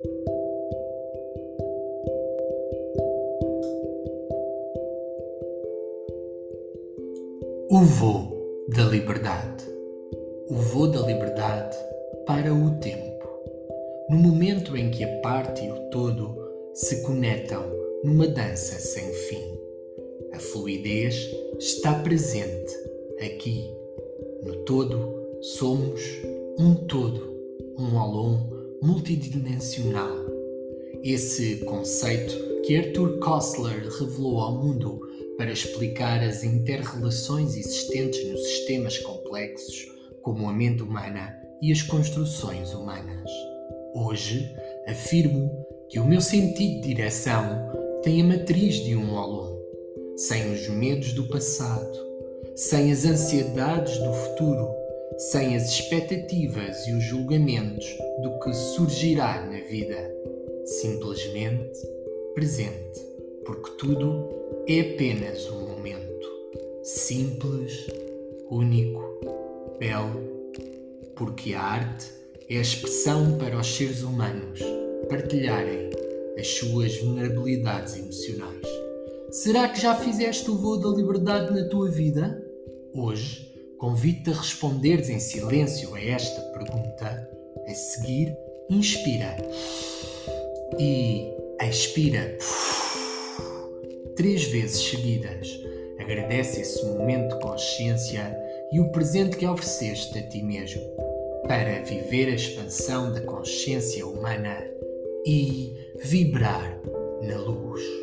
O voo da liberdade. O voo da liberdade para o tempo. No momento em que a parte e o todo se conectam numa dança sem fim. A fluidez está presente aqui. No todo, somos um todo, um alon multidimensional. Esse conceito que Arthur Koestler revelou ao mundo para explicar as interrelações existentes nos sistemas complexos, como a mente humana e as construções humanas. Hoje, afirmo que o meu sentido de direção tem a matriz de um Olon, sem os medos do passado, sem as ansiedades do futuro, sem as expectativas e os julgamentos do que surgirá na vida. Simplesmente presente, porque tudo é apenas um momento simples, único, belo, porque a arte é a expressão para os seres humanos partilharem as suas vulnerabilidades emocionais. Será que já fizeste o voo da liberdade na tua vida? Hoje, convido-te a responderes em silêncio a esta pergunta. A seguir, inspira e expira três vezes seguidas. Agradece esse momento de consciência e o presente que ofereceste a ti mesmo para viver a expansão da consciência humana e vibrar na luz.